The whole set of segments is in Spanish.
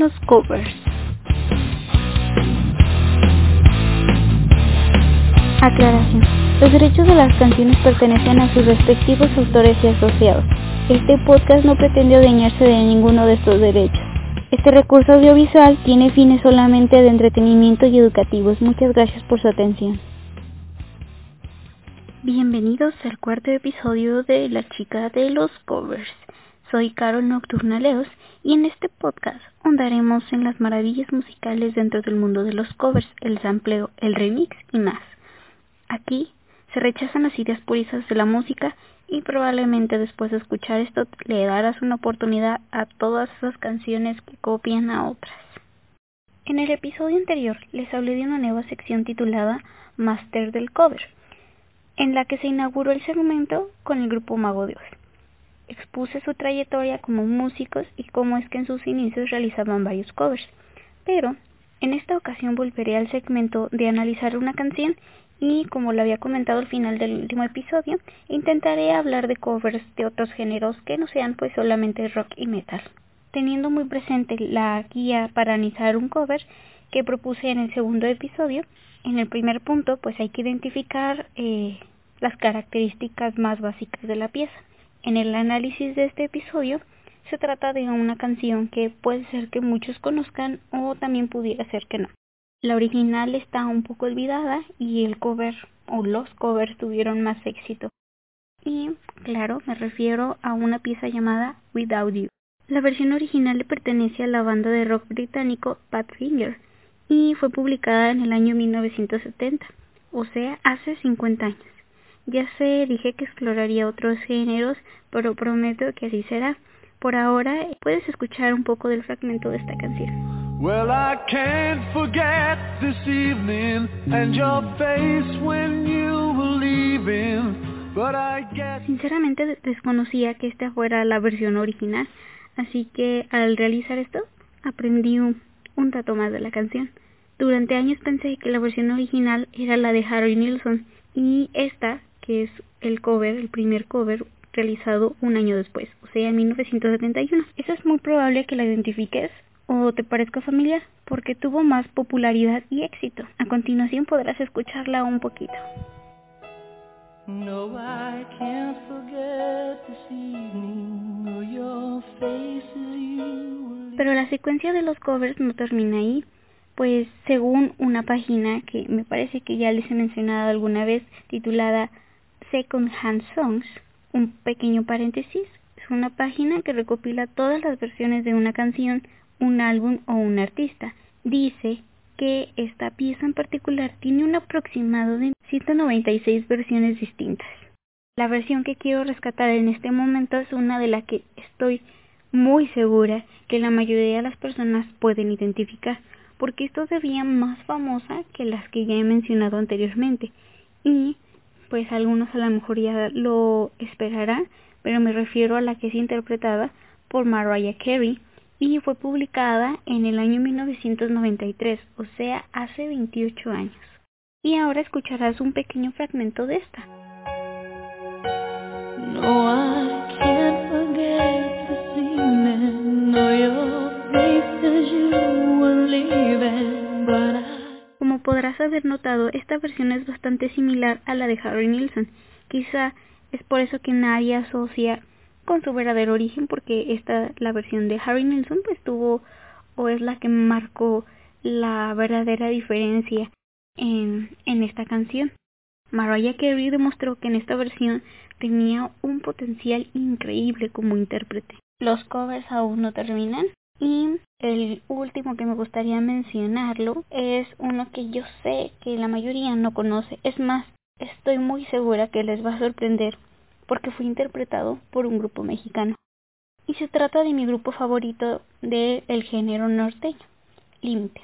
los covers. Aclaración. Los derechos de las canciones pertenecen a sus respectivos autores y asociados. Este podcast no pretende adueñarse de ninguno de estos derechos. Este recurso audiovisual tiene fines solamente de entretenimiento y educativos. Muchas gracias por su atención. Bienvenidos al cuarto episodio de La chica de los covers. Soy Carol Nocturnaleos y en este podcast ahondaremos en las maravillas musicales dentro del mundo de los covers, el sampleo, el remix y más. Aquí se rechazan las ideas puristas de la música y probablemente después de escuchar esto le darás una oportunidad a todas esas canciones que copian a otras. En el episodio anterior les hablé de una nueva sección titulada Master del Cover, en la que se inauguró el segmento con el grupo Mago de Oz. Expuse su trayectoria como músicos y cómo es que en sus inicios realizaban varios covers, pero en esta ocasión volveré al segmento de analizar una canción y como lo había comentado al final del último episodio, intentaré hablar de covers de otros géneros que no sean pues solamente rock y metal. Teniendo muy presente la guía para analizar un cover que propuse en el segundo episodio, en el primer punto pues hay que identificar eh, las características más básicas de la pieza. En el análisis de este episodio se trata de una canción que puede ser que muchos conozcan o también pudiera ser que no. La original está un poco olvidada y el cover o los covers tuvieron más éxito. Y claro, me refiero a una pieza llamada Without You. La versión original le pertenece a la banda de rock británico Badfinger y fue publicada en el año 1970, o sea, hace 50 años. Ya sé, dije que exploraría otros géneros, pero prometo que así será. Por ahora, puedes escuchar un poco del fragmento de esta canción. Well, I can't forget this evening and your face when you were leaving. But I guess... Sinceramente desconocía que esta fuera la versión original, así que al realizar esto aprendí un, un dato más de la canción. Durante años pensé que la versión original era la de Harry Nilsson y esta, que es el cover, el primer cover realizado un año después, o sea, en 1971. Eso es muy probable que la identifiques o te parezca familiar, porque tuvo más popularidad y éxito. A continuación podrás escucharla un poquito. Pero la secuencia de los covers no termina ahí, pues según una página que me parece que ya les he mencionado alguna vez, titulada Second Hand Songs, un pequeño paréntesis, es una página que recopila todas las versiones de una canción un álbum o un artista. Dice que esta pieza en particular tiene un aproximado de 196 versiones distintas. La versión que quiero rescatar en este momento es una de la que estoy muy segura que la mayoría de las personas pueden identificar, porque esto se veía más famosa que las que ya he mencionado anteriormente. Y pues algunos a lo mejor ya lo esperarán, pero me refiero a la que es interpretada por Mariah Carey y fue publicada en el año 1993, o sea, hace 28 años. Y ahora escucharás un pequeño fragmento de esta. Podrás haber notado, esta versión es bastante similar a la de Harry Nilsson. Quizá es por eso que nadie asocia con su verdadero origen porque esta la versión de Harry Nilsson pues tuvo o es la que marcó la verdadera diferencia en, en esta canción. Mariah Carey demostró que en esta versión tenía un potencial increíble como intérprete. Los covers aún no terminan y el último que me gustaría mencionarlo es uno que yo sé que la mayoría no conoce. Es más, estoy muy segura que les va a sorprender porque fue interpretado por un grupo mexicano. Y se trata de mi grupo favorito del el género norteño, Límite.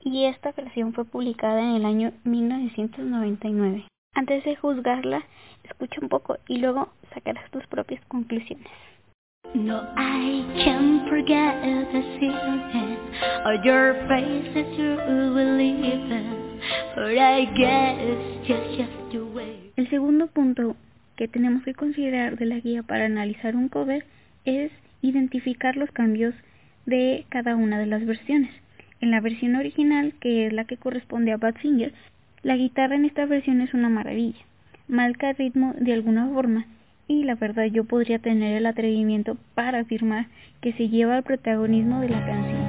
Y esta versión fue publicada en el año 1999. Antes de juzgarla, escucha un poco y luego sacarás tus propias conclusiones. No, I can't forget your face that you but I guess just, just. El segundo punto que tenemos que considerar de la guía para analizar un cover es identificar los cambios de cada una de las versiones. En la versión original, que es la que corresponde a Badfinger, la guitarra en esta versión es una maravilla. Marca el ritmo de alguna forma y la verdad yo podría tener el atrevimiento para afirmar que se lleva el protagonismo de la canción.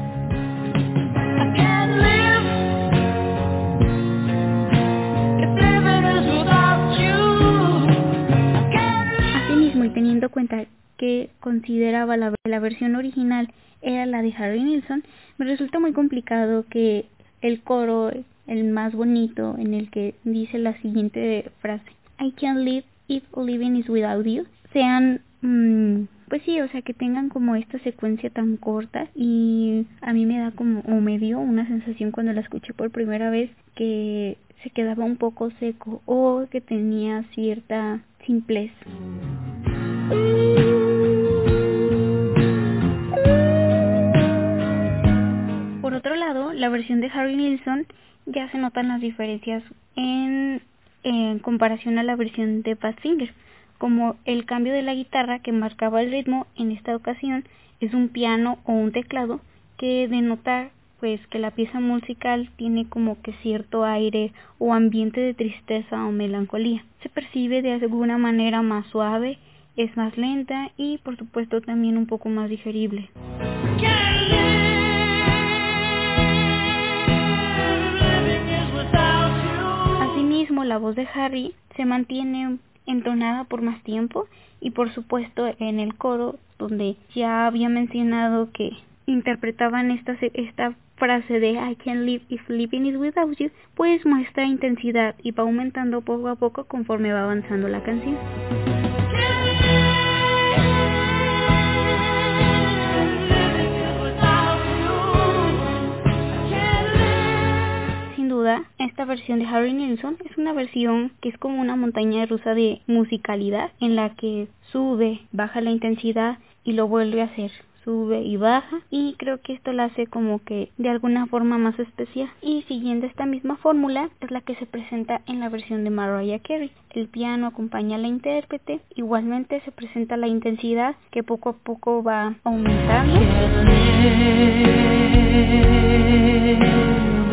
Asimismo, y teniendo en cuenta que consideraba la, la versión original era la de Harry Nilsson, me resulta muy complicado que el coro, el más bonito, en el que dice la siguiente frase, I can't live if living is without you, sean, mmm, pues sí, o sea, que tengan como esta secuencia tan corta y a mí me da como, o me dio una sensación cuando la escuché por primera vez que se quedaba un poco seco o que tenía cierta simpleza. Por otro lado, la versión de Harry Nilsson ya se notan las diferencias en, en comparación a la versión de Badfinger, como el cambio de la guitarra que marcaba el ritmo en esta ocasión es un piano o un teclado que denota pues que la pieza musical tiene como que cierto aire o ambiente de tristeza o melancolía. Se percibe de alguna manera más suave, es más lenta y por supuesto también un poco más digerible. La voz de Harry se mantiene entonada por más tiempo y por supuesto en el coro donde ya había mencionado que interpretaban esta, esta frase de I can't live if living is without you, pues muestra intensidad y va aumentando poco a poco conforme va avanzando la canción. Esta versión de Harry Nilsson es una versión que es como una montaña rusa de musicalidad en la que sube, baja la intensidad y lo vuelve a hacer. Sube y baja y creo que esto la hace como que de alguna forma más especial. Y siguiendo esta misma fórmula es la que se presenta en la versión de Mariah Carey. El piano acompaña a la intérprete igualmente se presenta la intensidad que poco a poco va aumentando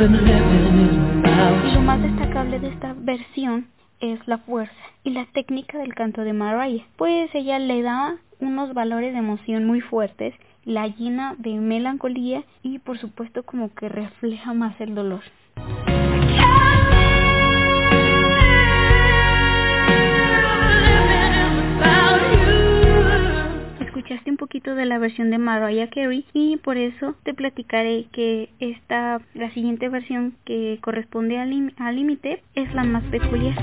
lo más destacable de esta versión es la fuerza y la técnica del canto de Mariah, pues ella le da unos valores de emoción muy fuertes, la llena de melancolía y por supuesto como que refleja más el dolor. Escuchaste un poquito de la versión de Mariah Carey y por eso te platicaré que esta la siguiente versión que corresponde al límite es la más peculiar.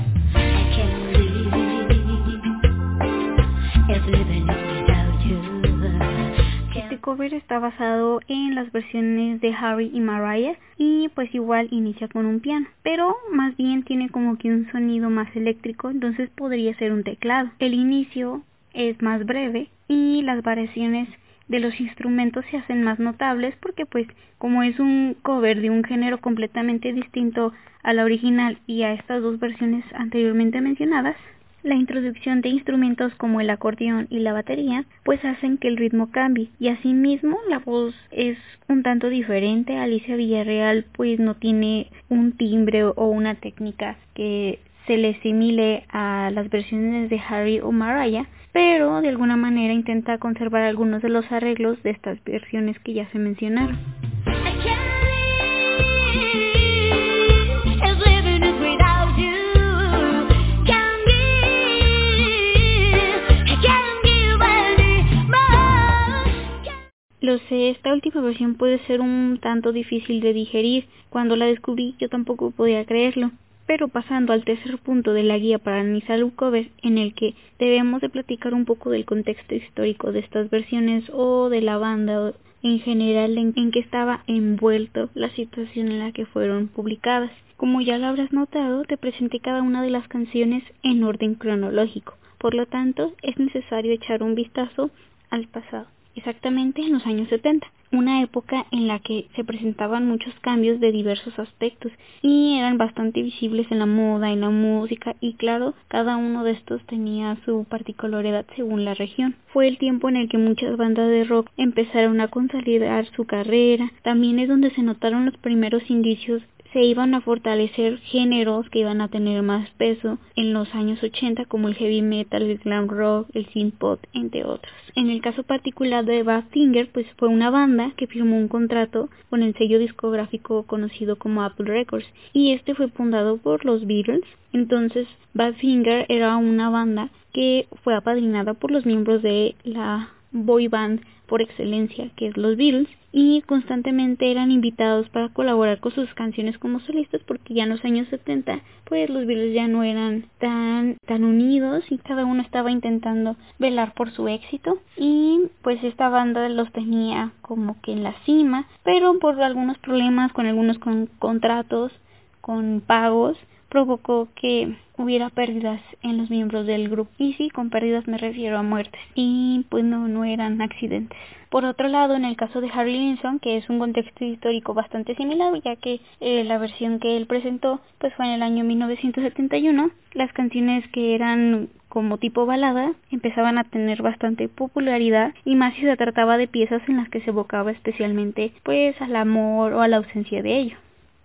Este cover está basado en las versiones de Harry y Mariah y pues igual inicia con un piano, pero más bien tiene como que un sonido más eléctrico, entonces podría ser un teclado. El inicio es más breve y las variaciones de los instrumentos se hacen más notables porque pues como es un cover de un género completamente distinto a la original y a estas dos versiones anteriormente mencionadas, la introducción de instrumentos como el acordeón y la batería pues hacen que el ritmo cambie y asimismo la voz es un tanto diferente. Alicia Villarreal pues no tiene un timbre o una técnica que se le simile a las versiones de Harry o Mariah, pero de alguna manera intenta conservar algunos de los arreglos de estas versiones que ya se mencionaron. Lo sé, esta última versión puede ser un tanto difícil de digerir. Cuando la descubrí yo tampoco podía creerlo. Pero pasando al tercer punto de la guía para cover, en el que debemos de platicar un poco del contexto histórico de estas versiones o de la banda en general en, en que estaba envuelto la situación en la que fueron publicadas. Como ya lo habrás notado, te presenté cada una de las canciones en orden cronológico. Por lo tanto, es necesario echar un vistazo al pasado exactamente en los años 70, una época en la que se presentaban muchos cambios de diversos aspectos y eran bastante visibles en la moda, en la música y claro, cada uno de estos tenía su particularidad según la región. Fue el tiempo en el que muchas bandas de rock empezaron a consolidar su carrera, también es donde se notaron los primeros indicios se iban a fortalecer géneros que iban a tener más peso en los años 80 como el heavy metal, el glam rock, el synth pop, entre otros. En el caso particular de Badfinger, pues fue una banda que firmó un contrato con el sello discográfico conocido como Apple Records y este fue fundado por los Beatles. Entonces, Badfinger era una banda que fue apadrinada por los miembros de la boy band por excelencia, que es los Beatles, y constantemente eran invitados para colaborar con sus canciones como solistas porque ya en los años 70 pues los Beatles ya no eran tan tan unidos y cada uno estaba intentando velar por su éxito y pues esta banda los tenía como que en la cima pero por algunos problemas con algunos con contratos con pagos provocó que hubiera pérdidas en los miembros del grupo. Y sí, con pérdidas me refiero a muertes. Y pues no, no eran accidentes. Por otro lado, en el caso de Harry Linson, que es un contexto histórico bastante similar, ya que eh, la versión que él presentó pues fue en el año 1971, las canciones que eran como tipo balada empezaban a tener bastante popularidad y más si se trataba de piezas en las que se evocaba especialmente pues al amor o a la ausencia de ello.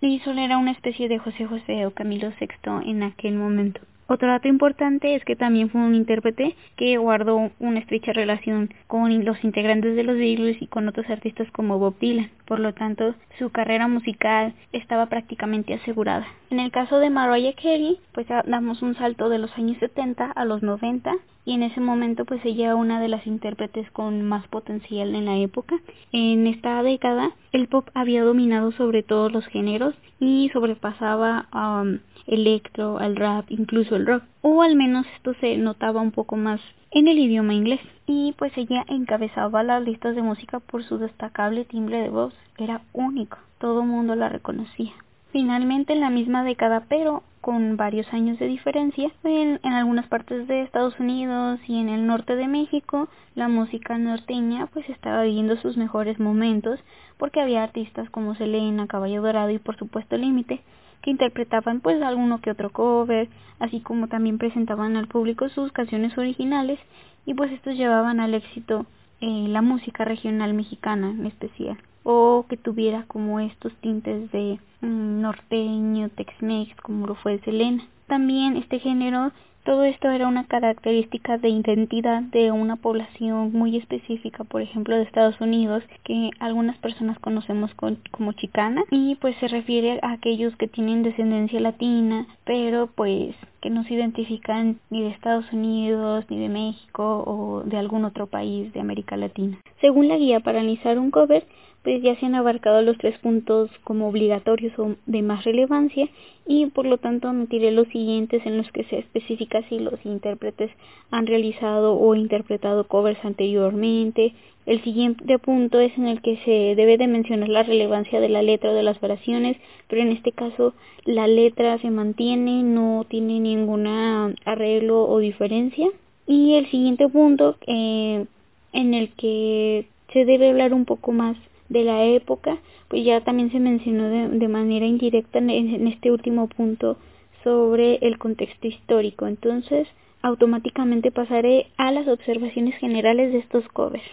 Linson era una especie de José José o Camilo VI en aquel momento. Otro dato importante es que también fue un intérprete que guardó una estrecha relación con los integrantes de los Beatles y con otros artistas como Bob Dylan. Por lo tanto, su carrera musical estaba prácticamente asegurada. En el caso de Mariah Carey, pues damos un salto de los años 70 a los 90 y en ese momento pues ella era una de las intérpretes con más potencial en la época. En esta década el pop había dominado sobre todos los géneros y sobrepasaba a um, electro, al rap, incluso el rock, o al menos esto se notaba un poco más en el idioma inglés. Y pues ella encabezaba las listas de música por su destacable timbre de voz, era único, todo mundo la reconocía. Finalmente en la misma década, pero con varios años de diferencia, en, en, algunas partes de Estados Unidos y en el norte de México, la música norteña pues estaba viviendo sus mejores momentos porque había artistas como Selena, Caballo Dorado y por supuesto Límite que interpretaban pues alguno que otro cover, así como también presentaban al público sus canciones originales y pues estos llevaban al éxito eh, la música regional mexicana en especial o que tuviera como estos tintes de mm, norteño, Tex-Mex como lo fue Selena. También este género todo esto era una característica de identidad de una población muy específica, por ejemplo de Estados Unidos, que algunas personas conocemos como chicana y pues se refiere a aquellos que tienen descendencia latina, pero pues que no se identifican ni de Estados Unidos, ni de México o de algún otro país de América Latina. Según la guía para analizar un cover, pues ya se han abarcado los tres puntos como obligatorios o de más relevancia y por lo tanto omitiré los siguientes en los que se especifica si los intérpretes han realizado o interpretado covers anteriormente. El siguiente punto es en el que se debe de mencionar la relevancia de la letra de las oraciones, pero en este caso la letra se mantiene, no tiene ningún arreglo o diferencia. Y el siguiente punto eh, en el que se debe hablar un poco más de la época, pues ya también se mencionó de, manera indirecta en, en este último punto sobre el contexto histórico. Entonces, automáticamente pasaré a las observaciones generales de estos covers.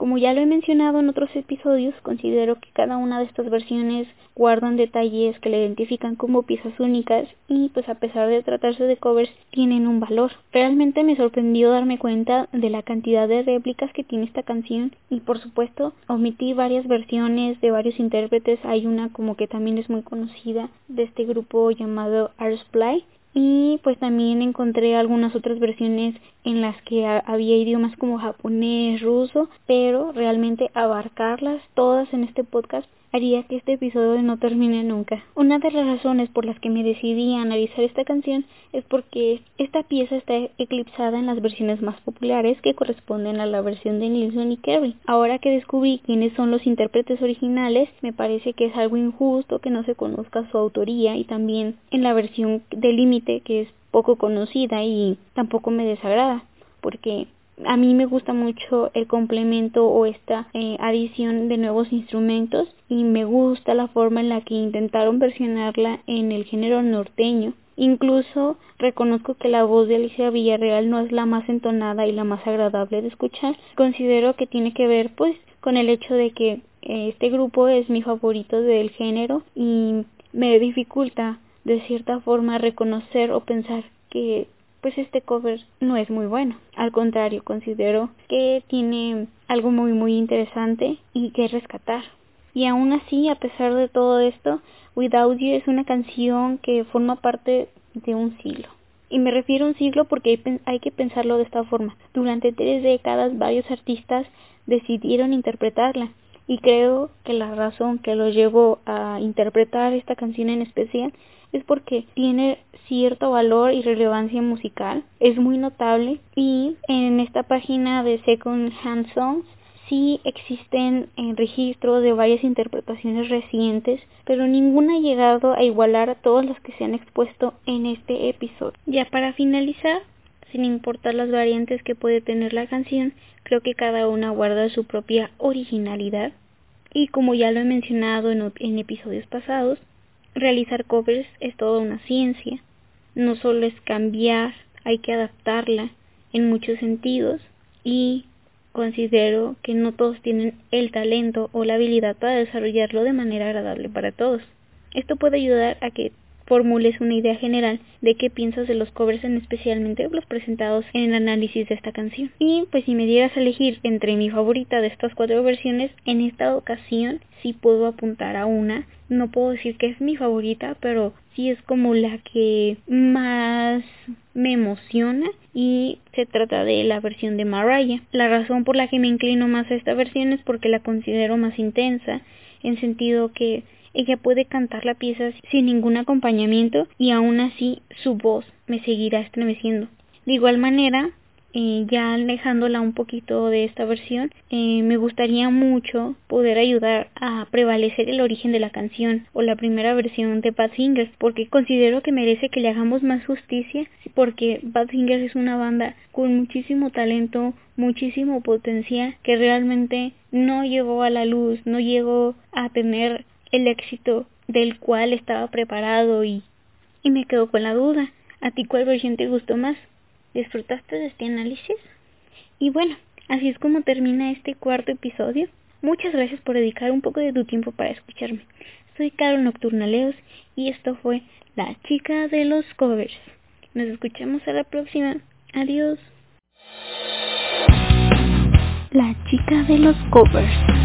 Como ya lo he mencionado en otros episodios, considero que cada una de estas versiones guardan detalles que la identifican como piezas únicas y pues a pesar de tratarse de covers tienen un valor. Realmente me sorprendió darme cuenta de la cantidad de réplicas que tiene esta canción y por supuesto omití varias versiones de varios intérpretes. Hay una como que también es muy conocida de este grupo llamado Arsplay y pues también encontré algunas otras versiones en las que había idiomas como japonés, ruso, pero realmente abarcarlas todas en este podcast haría que este episodio no termine nunca. Una de las razones por las que me decidí a analizar esta canción es porque esta pieza está eclipsada en las versiones más populares que corresponden a la versión de Nilsson y Kerry. Ahora que descubrí quiénes son los intérpretes originales, me parece que es algo injusto que no se conozca su autoría y también en la versión de límite que es poco conocida y tampoco me desagrada porque a mí me gusta mucho el complemento o esta eh, adición de nuevos instrumentos y me gusta la forma en la que intentaron versionarla en el género norteño. Incluso reconozco que la voz de Alicia Villarreal no es la más entonada y la más agradable de escuchar. Considero que tiene que ver pues con el hecho de que eh, este grupo es mi favorito del género y me dificulta de cierta forma reconocer o pensar que pues este cover no es muy bueno. Al contrario, considero que tiene algo muy muy interesante y que rescatar. Y aún así, a pesar de todo esto, Without You es una canción que forma parte de un siglo. Y me refiero a un siglo porque hay, que pensarlo de esta forma. Durante tres décadas varios artistas decidieron interpretarla y creo que la razón que los llevó a interpretar esta canción en especial es porque tiene cierto valor y relevancia musical, es muy notable. Y en esta página de Second Hand Songs sí existen en registros de varias interpretaciones recientes, pero ninguna ha llegado a igualar a todas las que se han expuesto en este episodio. Ya para finalizar, sin importar las variantes que puede tener la canción, creo que cada una guarda su propia originalidad. Y como ya lo he mencionado en, en episodios pasados, realizar covers es toda una ciencia. No solo es cambiar, hay que adaptarla en muchos sentidos y considero que no todos tienen el talento o la habilidad para desarrollarlo de manera agradable para todos. Esto puede ayudar a que formules una idea general de qué piensas de los covers, en especialmente los presentados en el análisis de esta canción. Y pues si me dieras a elegir entre mi favorita de estas cuatro versiones, en esta ocasión sí puedo apuntar a una. No puedo decir que es mi favorita, pero sí es como la que más me emociona y se trata de la versión de Mariah. La razón por la que me inclino más a esta versión es porque la considero más intensa, en sentido que ella puede cantar la pieza sin ningún acompañamiento y aún así su voz me seguirá estremeciendo. De igual manera, eh, ya alejándola un poquito de esta versión, eh, me gustaría mucho poder ayudar a prevalecer el origen de la canción o la primera versión de Badfinger, porque considero que merece que le hagamos más justicia, porque Badfinger es una banda con muchísimo talento, muchísimo potencial, que realmente no llegó a la luz, no llegó a tener el éxito del cual estaba preparado y, y me quedo con la duda. ¿A ti cuál versión te gustó más? ¿Disfrutaste de este análisis? Y bueno, así es como termina este cuarto episodio. Muchas gracias por dedicar un poco de tu tiempo para escucharme. Soy Carol Nocturnaleos y esto fue La chica de los covers. Nos escuchamos a la próxima. Adiós. La chica de los covers.